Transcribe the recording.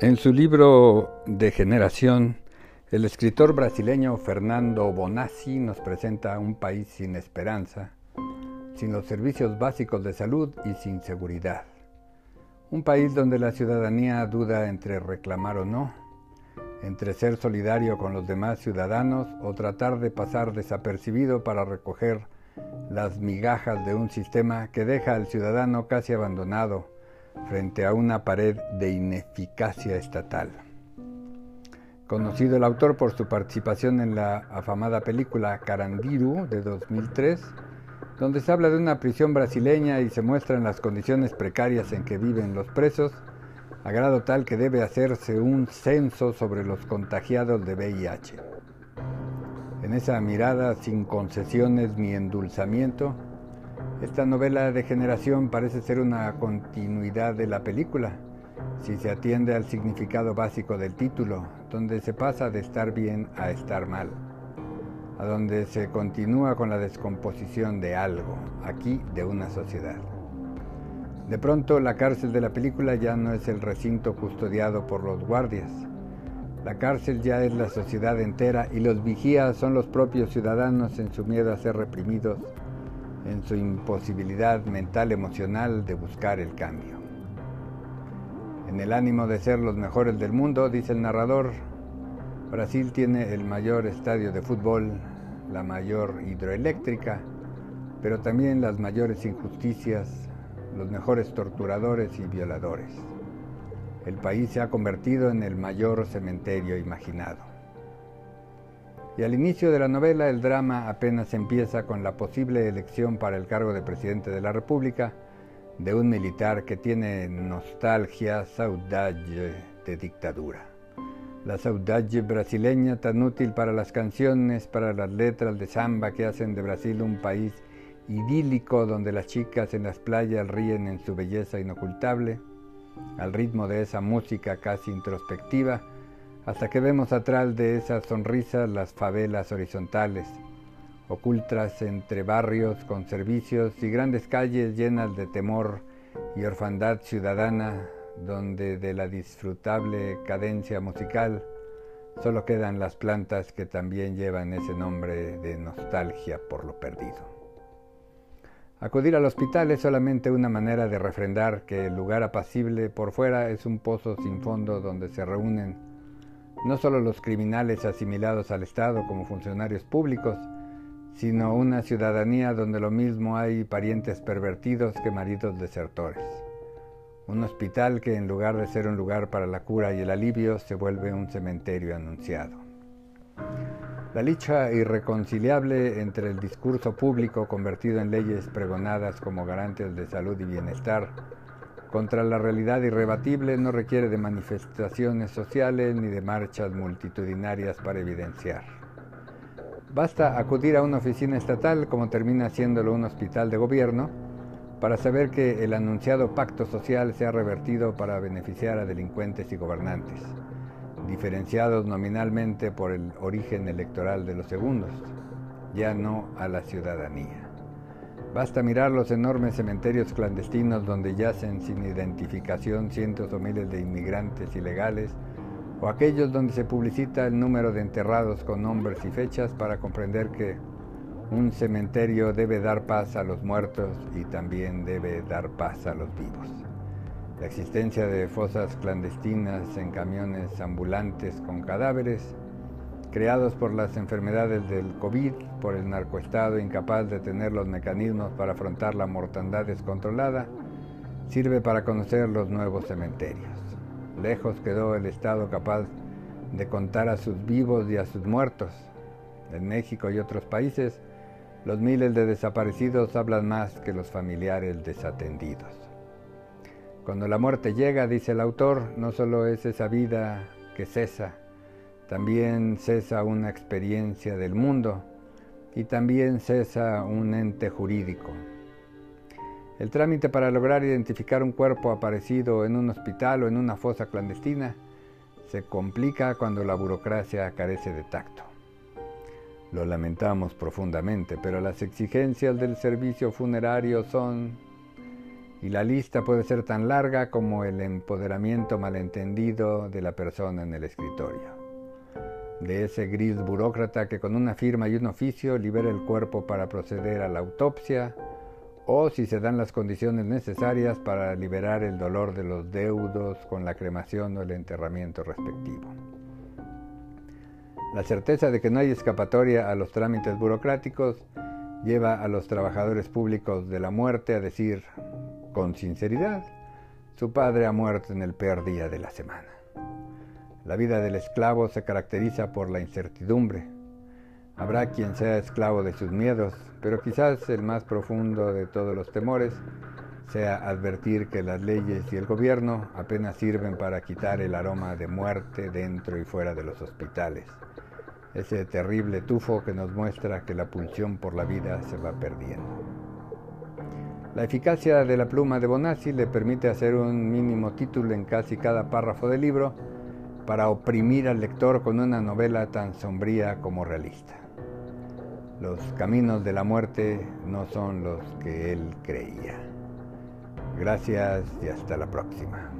En su libro Degeneración, el escritor brasileño Fernando Bonassi nos presenta un país sin esperanza, sin los servicios básicos de salud y sin seguridad. Un país donde la ciudadanía duda entre reclamar o no, entre ser solidario con los demás ciudadanos o tratar de pasar desapercibido para recoger las migajas de un sistema que deja al ciudadano casi abandonado frente a una pared de ineficacia estatal. Conocido el autor por su participación en la afamada película Carandiru de 2003, donde se habla de una prisión brasileña y se muestran las condiciones precarias en que viven los presos, a grado tal que debe hacerse un censo sobre los contagiados de VIH. En esa mirada sin concesiones ni endulzamiento, esta novela de generación parece ser una continuidad de la película, si se atiende al significado básico del título, donde se pasa de estar bien a estar mal, a donde se continúa con la descomposición de algo, aquí de una sociedad. De pronto la cárcel de la película ya no es el recinto custodiado por los guardias. La cárcel ya es la sociedad entera y los vigías son los propios ciudadanos en su miedo a ser reprimidos en su imposibilidad mental emocional de buscar el cambio. En el ánimo de ser los mejores del mundo, dice el narrador, Brasil tiene el mayor estadio de fútbol, la mayor hidroeléctrica, pero también las mayores injusticias, los mejores torturadores y violadores. El país se ha convertido en el mayor cementerio imaginado. Y al inicio de la novela el drama apenas empieza con la posible elección para el cargo de presidente de la República de un militar que tiene nostalgia, saudade de dictadura. La saudade brasileña tan útil para las canciones, para las letras de samba que hacen de Brasil un país idílico donde las chicas en las playas ríen en su belleza inocultable, al ritmo de esa música casi introspectiva, hasta que vemos atrás de esas sonrisas las favelas horizontales, ocultas entre barrios con servicios y grandes calles llenas de temor y orfandad ciudadana, donde de la disfrutable cadencia musical solo quedan las plantas que también llevan ese nombre de nostalgia por lo perdido. Acudir al hospital es solamente una manera de refrendar que el lugar apacible por fuera es un pozo sin fondo donde se reúnen no solo los criminales asimilados al Estado como funcionarios públicos, sino una ciudadanía donde lo mismo hay parientes pervertidos que maridos desertores. Un hospital que en lugar de ser un lugar para la cura y el alivio se vuelve un cementerio anunciado. La lucha irreconciliable entre el discurso público convertido en leyes pregonadas como garantes de salud y bienestar contra la realidad irrebatible no requiere de manifestaciones sociales ni de marchas multitudinarias para evidenciar. Basta acudir a una oficina estatal, como termina haciéndolo un hospital de gobierno, para saber que el anunciado pacto social se ha revertido para beneficiar a delincuentes y gobernantes, diferenciados nominalmente por el origen electoral de los segundos, ya no a la ciudadanía. Basta mirar los enormes cementerios clandestinos donde yacen sin identificación cientos o miles de inmigrantes ilegales, o aquellos donde se publicita el número de enterrados con nombres y fechas para comprender que un cementerio debe dar paz a los muertos y también debe dar paz a los vivos. La existencia de fosas clandestinas en camiones ambulantes con cadáveres creados por las enfermedades del COVID, por el narcoestado incapaz de tener los mecanismos para afrontar la mortandad descontrolada, sirve para conocer los nuevos cementerios. Lejos quedó el Estado capaz de contar a sus vivos y a sus muertos. En México y otros países, los miles de desaparecidos hablan más que los familiares desatendidos. Cuando la muerte llega, dice el autor, no solo es esa vida que cesa, también cesa una experiencia del mundo y también cesa un ente jurídico. El trámite para lograr identificar un cuerpo aparecido en un hospital o en una fosa clandestina se complica cuando la burocracia carece de tacto. Lo lamentamos profundamente, pero las exigencias del servicio funerario son y la lista puede ser tan larga como el empoderamiento malentendido de la persona en el escritorio. De ese gris burócrata que con una firma y un oficio libera el cuerpo para proceder a la autopsia, o si se dan las condiciones necesarias para liberar el dolor de los deudos con la cremación o el enterramiento respectivo. La certeza de que no hay escapatoria a los trámites burocráticos lleva a los trabajadores públicos de la muerte a decir, con sinceridad, su padre ha muerto en el peor día de la semana. La vida del esclavo se caracteriza por la incertidumbre. Habrá quien sea esclavo de sus miedos, pero quizás el más profundo de todos los temores sea advertir que las leyes y el gobierno apenas sirven para quitar el aroma de muerte dentro y fuera de los hospitales. Ese terrible tufo que nos muestra que la pulsión por la vida se va perdiendo. La eficacia de la pluma de Bonazzi le permite hacer un mínimo título en casi cada párrafo del libro para oprimir al lector con una novela tan sombría como realista. Los caminos de la muerte no son los que él creía. Gracias y hasta la próxima.